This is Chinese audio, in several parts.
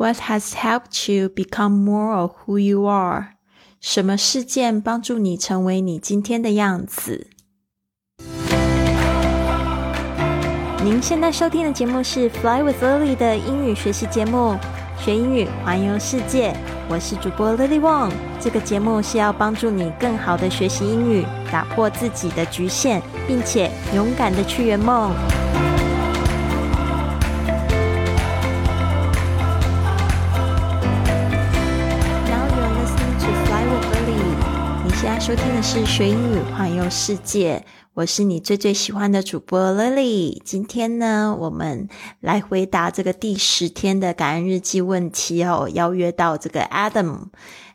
What has helped you become more of who you are？什么事件帮助你成为你今天的样子？您现在收听的节目是《Fly with Lily》的英语学习节目，学英语环游世界。我是主播 Lily Wong。这个节目是要帮助你更好的学习英语，打破自己的局限，并且勇敢的去圆梦。收听的是学英语环游世界。我是你最最喜欢的主播 Lily。今天呢，我们来回答这个第十天的感恩日记问题哦。邀约到这个 Adam。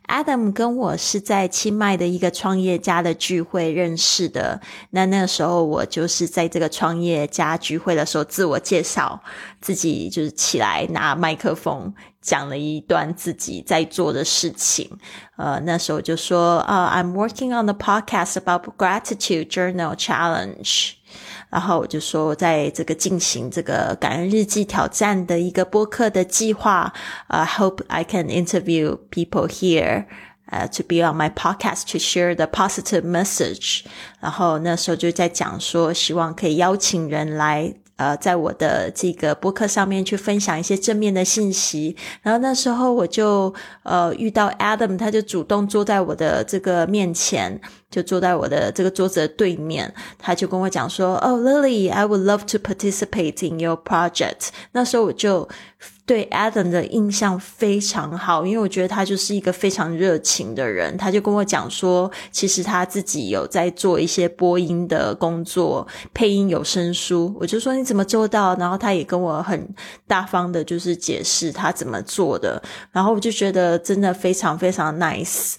Adam 跟我是在清迈的一个创业家的聚会认识的。那那个时候，我就是在这个创业家聚会的时候自我介绍，自己就是起来拿麦克风讲了一段自己在做的事情。呃，那时候就说啊，I'm working on the podcast about gratitude journal challenge。然后我就说，在这个进行这个感恩日记挑战的一个播客的计划。啊，hope I can interview people here，呃，to be on my podcast to share the positive message。然后那时候就在讲说，希望可以邀请人来。呃，在我的这个博客上面去分享一些正面的信息，然后那时候我就呃遇到 Adam，他就主动坐在我的这个面前，就坐在我的这个桌子的对面，他就跟我讲说：“哦，Lily，I would love to participate in your project。”那时候我就。对 Adam 的印象非常好，因为我觉得他就是一个非常热情的人。他就跟我讲说，其实他自己有在做一些播音的工作，配音有声书。我就说你怎么做到？然后他也跟我很大方的，就是解释他怎么做的。然后我就觉得真的非常非常 nice。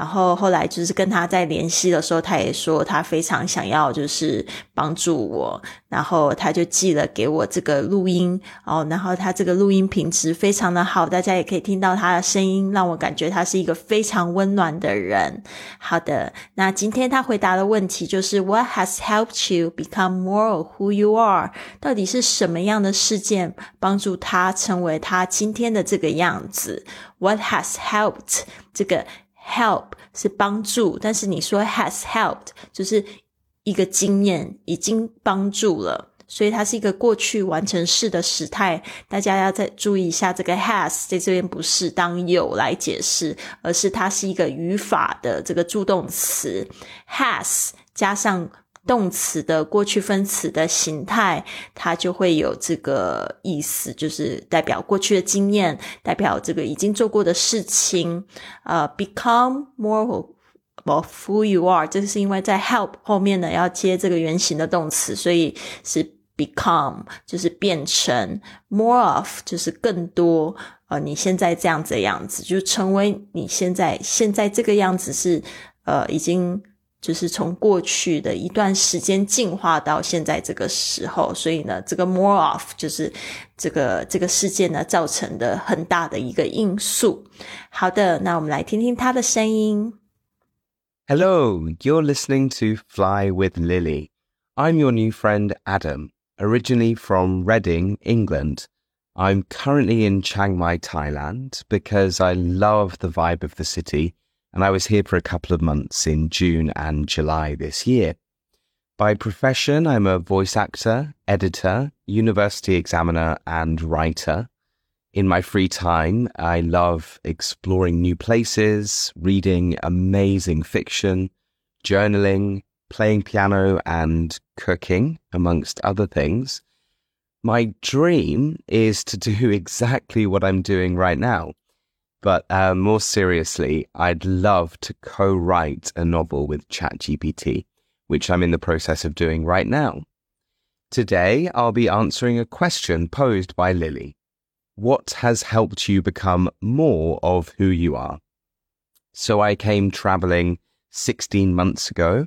然后后来就是跟他在联系的时候，他也说他非常想要就是帮助我。然后他就寄了给我这个录音哦，然后他这个录音。品质非常的好，大家也可以听到他的声音，让我感觉他是一个非常温暖的人。好的，那今天他回答的问题就是 What has helped you become more who you are？到底是什么样的事件帮助他成为他今天的这个样子？What has helped？这个 help 是帮助，但是你说 has helped 就是一个经验已经帮助了。所以它是一个过去完成式的时态，大家要再注意一下，这个 has 在这边不是当有来解释，而是它是一个语法的这个助动词，has 加上动词的过去分词的形态，它就会有这个意思，就是代表过去的经验，代表这个已经做过的事情。呃，become more of who you are，这是因为在 help 后面呢要接这个原形的动词，所以是。become 就是变成，more of 就是更多，呃，你现在这样子的样子，就成为你现在现在这个样子是，呃，已经就是从过去的一段时间进化到现在这个时候，所以呢，这个 more of 就是这个这个事件呢造成的很大的一个因素。好的，那我们来听听他的声音。Hello, you're listening to Fly with Lily. I'm your new friend Adam. originally from Reading, England. I'm currently in Chiang Mai, Thailand, because I love the vibe of the city, and I was here for a couple of months in June and July this year. By profession, I'm a voice actor, editor, university examiner, and writer. In my free time, I love exploring new places, reading amazing fiction, journaling, playing piano and cooking, amongst other things. My dream is to do exactly what I'm doing right now. But uh, more seriously, I'd love to co write a novel with ChatGPT, which I'm in the process of doing right now. Today, I'll be answering a question posed by Lily. What has helped you become more of who you are? So I came traveling 16 months ago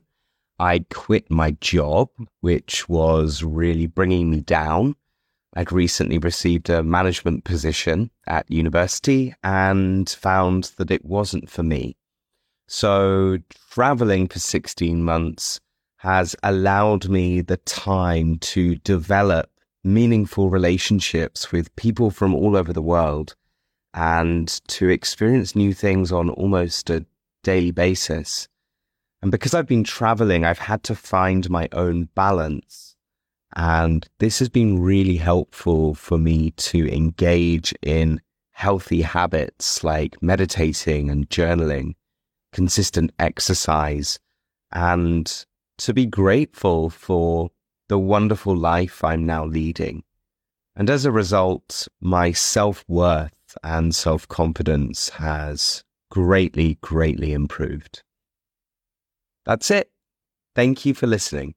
I'd quit my job, which was really bringing me down. I'd recently received a management position at university and found that it wasn't for me. So traveling for 16 months has allowed me the time to develop meaningful relationships with people from all over the world and to experience new things on almost a daily basis. And because I've been traveling, I've had to find my own balance. And this has been really helpful for me to engage in healthy habits like meditating and journaling, consistent exercise, and to be grateful for the wonderful life I'm now leading. And as a result, my self worth and self confidence has greatly, greatly improved. That's it. Thank you for listening.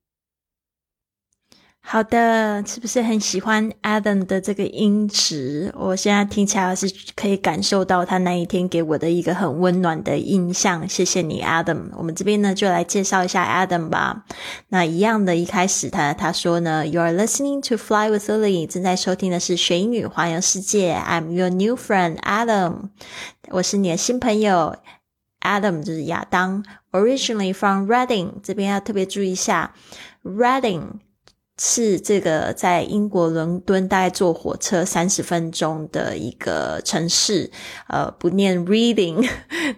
好的，是不是很喜欢 Adam 的这个音质？我现在听起来是可以感受到他那一天给我的一个很温暖的印象。谢谢你，Adam。我们这边呢就来介绍一下 Adam 吧。那一样的，一开始他他说呢，You are listening to Fly with Lily，正在收听的是学英语环游世界。I'm your new friend Adam，我是你的新朋友 Adam，就是亚当。Originally from Reading，这边要特别注意一下，Reading。是这个在英国伦敦大概坐火车三十分钟的一个城市，呃，不念 reading，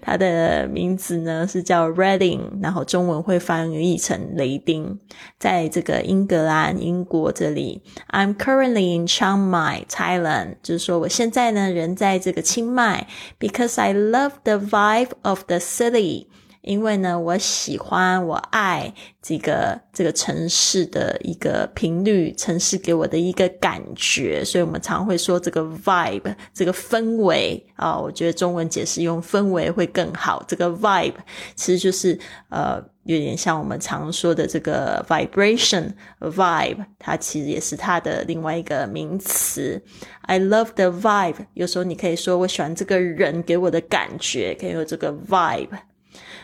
它的名字呢是叫 Reading，然后中文会翻译成雷丁，在这个英格兰英国这里。I'm currently in Chiang Mai, Thailand，就是说我现在呢人在这个清迈，because I love the vibe of the city。因为呢，我喜欢，我爱这个这个城市的一个频率，城市给我的一个感觉，所以我们常会说这个 vibe，这个氛围啊，我觉得中文解释用氛围会更好。这个 vibe 其实就是呃，有点像我们常说的这个 vibration，vibe，它其实也是它的另外一个名词。I love the vibe，有时候你可以说我喜欢这个人给我的感觉，可以有这个 vibe。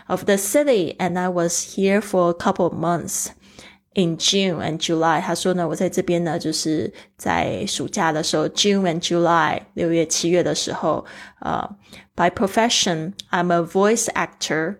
of the city, and I was here for a couple of months. In June and July，他说呢，我在这边呢，就是在暑假的时候，June and July，六月、七月的时候，呃，by profession I'm a voice actor，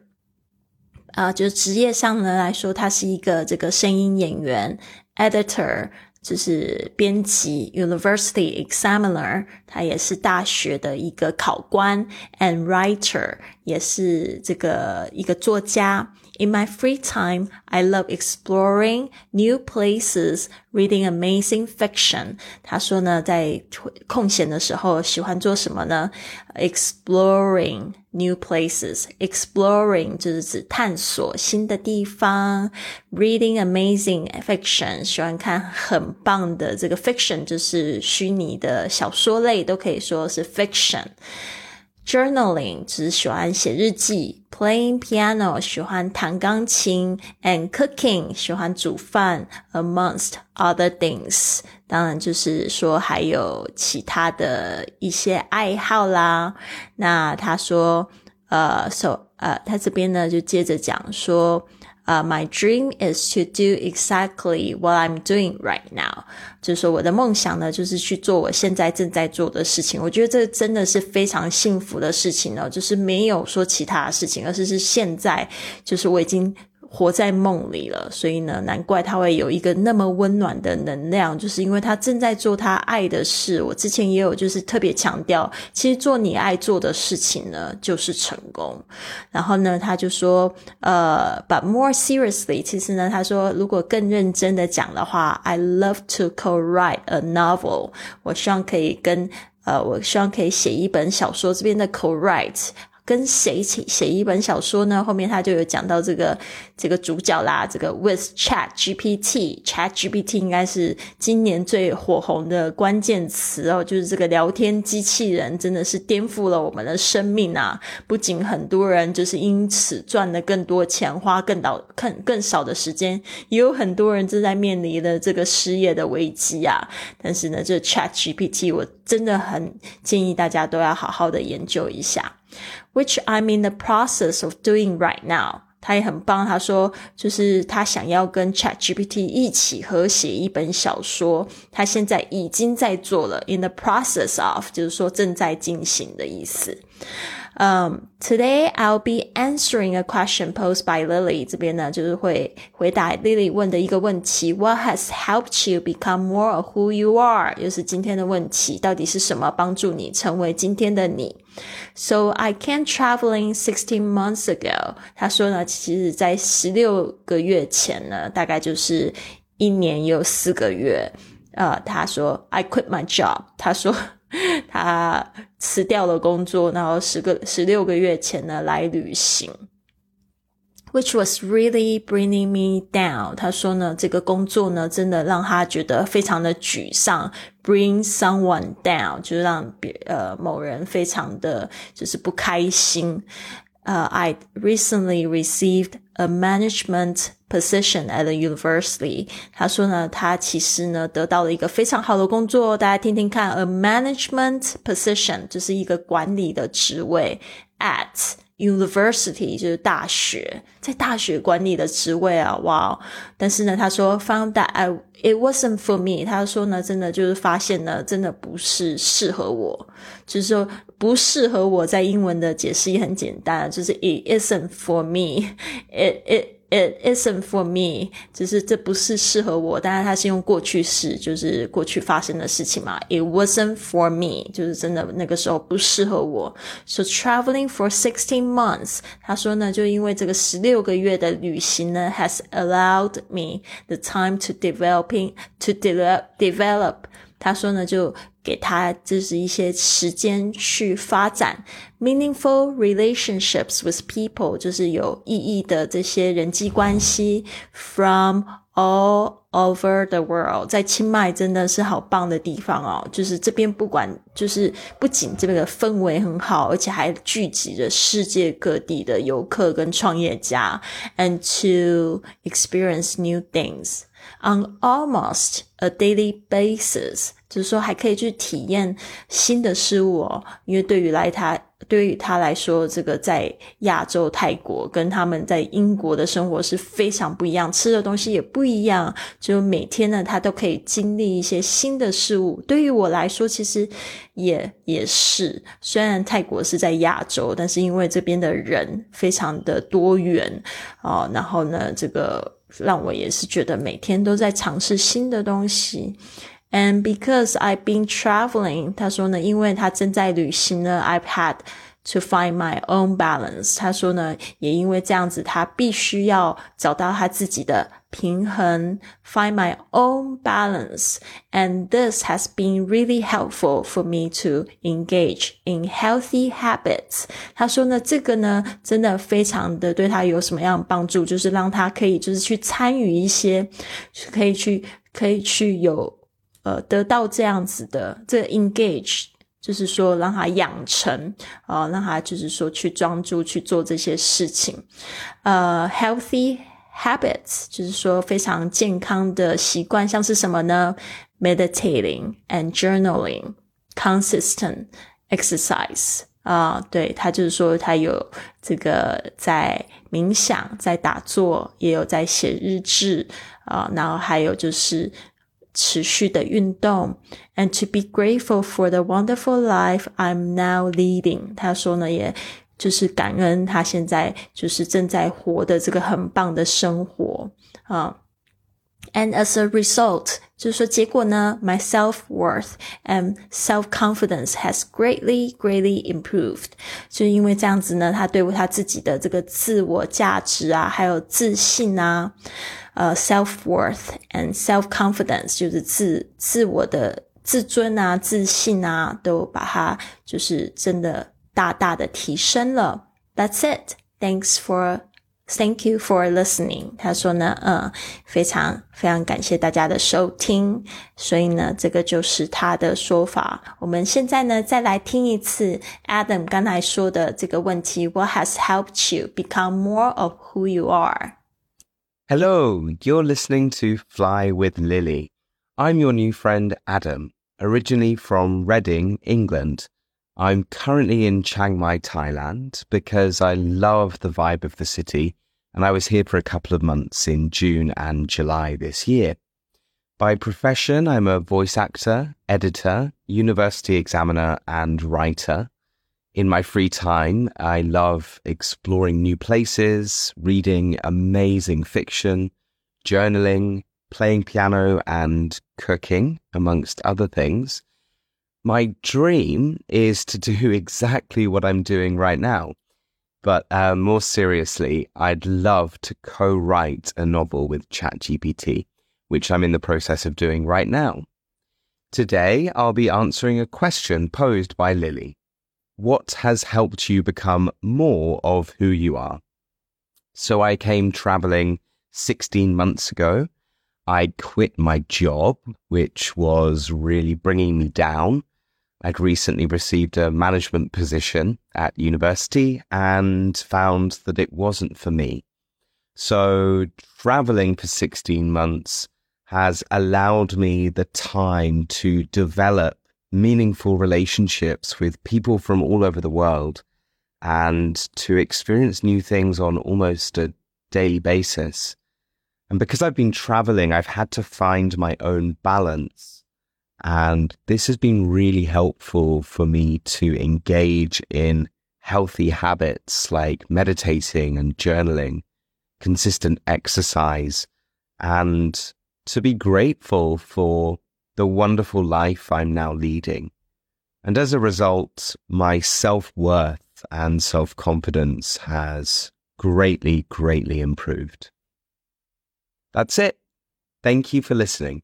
啊、呃，就是职业上呢来说，他是一个这个声音演员，editor， 就是编辑，university examiner，他也是大学的一个考官，and writer 也是这个一个作家。In my free time, I love exploring new places, reading amazing fiction. 他说呢，在空闲的时候喜欢做什么呢？Exploring new places. Exploring 就是指探索新的地方。Reading amazing fiction，喜欢看很棒的这个 fiction，就是虚拟的小说类，都可以说是 fiction。 Journaling 只喜欢写日记，Playing piano 喜欢弹钢琴，and cooking 喜欢煮饭，amongst other things，当然就是说还有其他的一些爱好啦。那他说，呃，so 呃，他这边呢就接着讲说。呃、uh,，My dream is to do exactly what I'm doing right now。就是说，我的梦想呢，就是去做我现在正在做的事情。我觉得这真的是非常幸福的事情呢，就是没有说其他的事情，而是是现在，就是我已经。活在梦里了，所以呢，难怪他会有一个那么温暖的能量，就是因为他正在做他爱的事。我之前也有就是特别强调，其实做你爱做的事情呢，就是成功。然后呢，他就说，呃，but more seriously，其实呢，他说如果更认真的讲的话，I love to co-write a novel。我希望可以跟呃，我希望可以写一本小说。这边的 co-write。跟谁写写一本小说呢？后面他就有讲到这个这个主角啦，这个 with Chat GPT，Chat GPT 应该是今年最火红的关键词哦，就是这个聊天机器人真的是颠覆了我们的生命啊！不仅很多人就是因此赚了更多钱，花更少更更少的时间，也有很多人正在面临的这个失业的危机啊！但是呢，这 Chat GPT 我真的很建议大家都要好好的研究一下。Which I'm in the process of doing right now。他也很棒，他说就是他想要跟 Chat GPT 一起合写一本小说，他现在已经在做了，in the process of 就是说正在进行的意思。Um, today I'll be answering a question posed by Lily. 这边呢，就是会回答 Lily 问的一个问题。What has helped you become more of who you are？又是今天的问题，到底是什么帮助你成为今天的你？So I came traveling sixteen months ago。他说呢，其实在十六个月前呢，大概就是一年有四个月。呃，他说 I quit my job。他说。 他辞掉了工作，然后十个十六个月前呢来旅行，which was really bringing me down。他说呢，这个工作呢真的让他觉得非常的沮丧，bring someone down 就是让别呃某人非常的就是不开心。呃，I recently received a management position at the university。他说呢，他其实呢得到了一个非常好的工作，大家听听看，a management position 就是一个管理的职位，at University 就是大学，在大学管理的职位啊，哇！但是呢，他说 found that I it wasn't for me。他说呢，真的就是发现呢，真的不是适合我，就是说不适合我。在英文的解释也很简单，就是 it isn't for me。it it It isn't for me，只是这不是适合我。当然，它是用过去式，就是过去发生的事情嘛。It wasn't for me，就是真的那个时候不适合我。So traveling for sixteen months，他说呢，就因为这个十六个月的旅行呢，has allowed me the time to developing to develop develop。 他说呢，就给他就是一些时间去发展 meaningful relationships with people，就是有意义的这些人际关系 from all over the world。在清迈真的是好棒的地方哦，就是这边不管就是不仅这边的氛围很好，而且还聚集着世界各地的游客跟创业家，and to experience new things on almost a daily basis。就是说，还可以去体验新的事物哦。因为对于来他，对于他来说，这个在亚洲泰国跟他们在英国的生活是非常不一样，吃的东西也不一样。就每天呢，他都可以经历一些新的事物。对于我来说，其实也也是。虽然泰国是在亚洲，但是因为这边的人非常的多元哦，然后呢，这个让我也是觉得每天都在尝试新的东西。And because I've been traveling，他说呢，因为他正在旅行呢，I've had to find my own balance。他说呢，也因为这样子，他必须要找到他自己的平衡，find my own balance。And this has been really helpful for me to engage in healthy habits。他说呢，这个呢，真的非常的对他有什么样的帮助，就是让他可以就是去参与一些，可以去可以去有。呃，得到这样子的这 engage，就是说让他养成啊，让他就是说去专注去做这些事情。呃，healthy habits，就是说非常健康的习惯，像是什么呢？Meditating and journaling，consistent exercise 啊，对他就是说他有这个在冥想，在打坐，也有在写日志啊，然后还有就是。持续的运动，and to be grateful for the wonderful life I'm now leading。他说呢，也就是感恩他现在就是正在活的这个很棒的生活啊。And as a result，就是说结果呢，my self worth and self confidence has greatly greatly improved。就因为这样子呢，他对他自己的这个自我价值啊，还有自信啊。呃，self worth and self confidence 就是自自我的自尊啊、自信啊，都把它就是真的大大的提升了。That's it. Thanks for thank you for listening. 他说呢，嗯，非常非常感谢大家的收听。所以呢，这个就是他的说法。我们现在呢，再来听一次 Adam 刚才说的这个问题：What has helped you become more of who you are? Hello, you're listening to Fly with Lily. I'm your new friend Adam, originally from Reading, England. I'm currently in Chiang Mai, Thailand, because I love the vibe of the city, and I was here for a couple of months in June and July this year. By profession, I'm a voice actor, editor, university examiner, and writer. In my free time, I love exploring new places, reading amazing fiction, journaling, playing piano, and cooking, amongst other things. My dream is to do exactly what I'm doing right now. But uh, more seriously, I'd love to co write a novel with ChatGPT, which I'm in the process of doing right now. Today, I'll be answering a question posed by Lily. What has helped you become more of who you are? So I came traveling 16 months ago. I quit my job, which was really bringing me down. I'd recently received a management position at university and found that it wasn't for me. So traveling for 16 months has allowed me the time to develop meaningful relationships with people from all over the world and to experience new things on almost a daily basis. And because I've been traveling, I've had to find my own balance. And this has been really helpful for me to engage in healthy habits like meditating and journaling, consistent exercise, and to be grateful for the wonderful life I'm now leading. And as a result, my self worth and self confidence has greatly, greatly improved. That's it. Thank you for listening.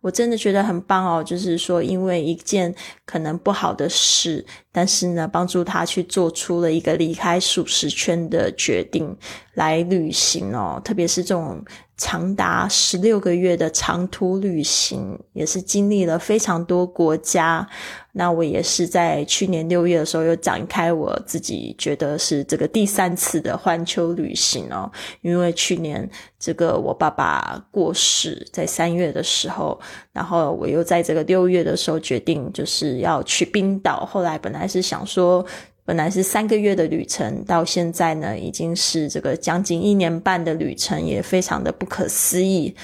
我真的觉得很棒哦，就是说，因为一件可能不好的事，但是呢，帮助他去做出了一个离开舒适圈的决定，来旅行哦，特别是这种。长达十六个月的长途旅行，也是经历了非常多国家。那我也是在去年六月的时候，又展开我自己觉得是这个第三次的环球旅行哦。因为去年这个我爸爸过世，在三月的时候，然后我又在这个六月的时候决定就是要去冰岛。后来本来是想说。本来是三个月的旅程，到现在呢，已经是这个将近一年半的旅程，也非常的不可思议，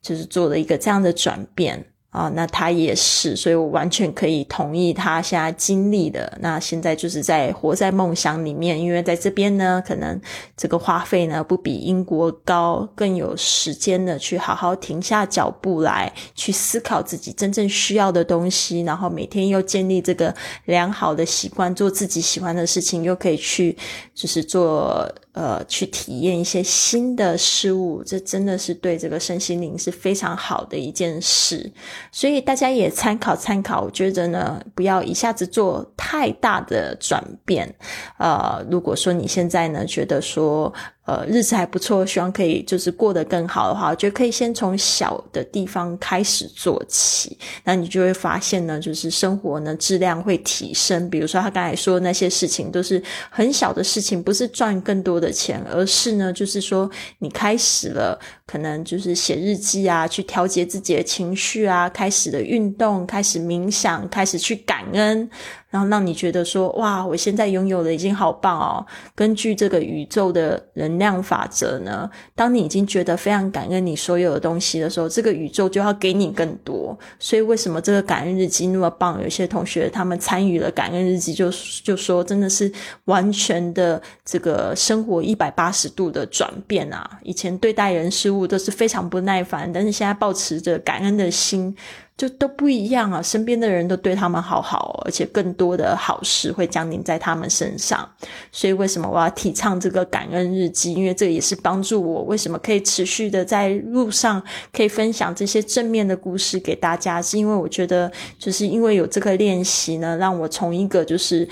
就是做了一个这样的转变。啊，那他也是，所以我完全可以同意他现在经历的。那现在就是在活在梦想里面，因为在这边呢，可能这个花费呢不比英国高，更有时间的去好好停下脚步来，去思考自己真正需要的东西，然后每天又建立这个良好的习惯，做自己喜欢的事情，又可以去就是做。呃，去体验一些新的事物，这真的是对这个身心灵是非常好的一件事。所以大家也参考参考，我觉得呢，不要一下子做太大的转变。呃，如果说你现在呢，觉得说。呃，日子还不错，希望可以就是过得更好的话，我觉得可以先从小的地方开始做起，那你就会发现呢，就是生活呢质量会提升。比如说他刚才说那些事情都是很小的事情，不是赚更多的钱，而是呢，就是说你开始了，可能就是写日记啊，去调节自己的情绪啊，开始的运动，开始冥想，开始去感恩。然后让你觉得说，哇，我现在拥有的已经好棒哦。根据这个宇宙的能量法则呢，当你已经觉得非常感恩你所有的东西的时候，这个宇宙就要给你更多。所以为什么这个感恩日记那么棒？有些同学他们参与了感恩日记，就就说真的是完全的这个生活一百八十度的转变啊！以前对待人事物都是非常不耐烦，但是现在保持着感恩的心。就都不一样啊！身边的人都对他们好好，而且更多的好事会降临在他们身上。所以，为什么我要提倡这个感恩日记？因为这也是帮助我为什么可以持续的在路上可以分享这些正面的故事给大家，是因为我觉得，就是因为有这个练习呢，让我从一个就是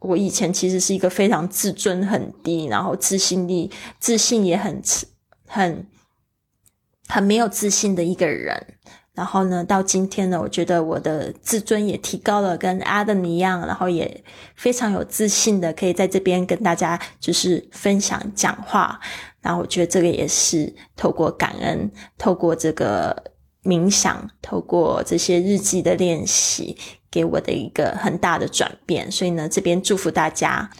我以前其实是一个非常自尊很低，然后自信力自信也很很很没有自信的一个人。然后呢，到今天呢，我觉得我的自尊也提高了，跟 Adam 一样，然后也非常有自信的，可以在这边跟大家就是分享讲话。然后我觉得这个也是透过感恩，透过这个冥想，透过这些日记的练习，给我的一个很大的转变。所以呢，这边祝福大家。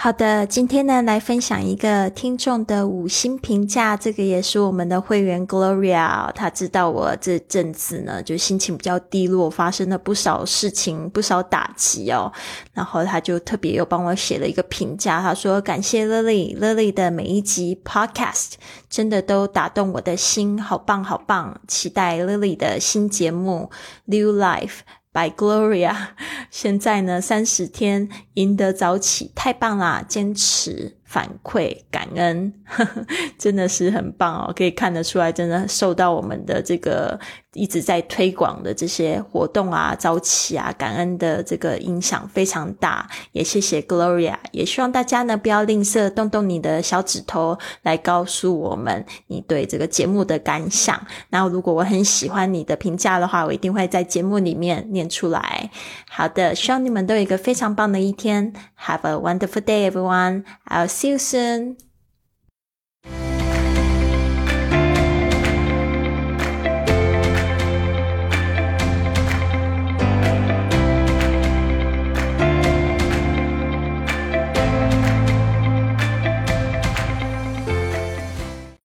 好的，今天呢来分享一个听众的五星评价，这个也是我们的会员 Gloria，他知道我这阵子呢就心情比较低落，发生了不少事情，不少打击哦，然后他就特别又帮我写了一个评价，他说感谢 Lily，Lily 的每一集 Podcast 真的都打动我的心，好棒好棒，期待 Lily 的新节目 New Life。By Gloria，现在呢三十天赢得早起，太棒啦！坚持。反馈感恩，真的是很棒哦！可以看得出来，真的受到我们的这个一直在推广的这些活动啊、早起啊、感恩的这个影响非常大。也谢谢 Gloria，也希望大家呢不要吝啬，动动你的小指头来告诉我们你对这个节目的感想。然后，如果我很喜欢你的评价的话，我一定会在节目里面念出来。好的，希望你们都有一个非常棒的一天。Have a wonderful day, everyone. I'll See you soon.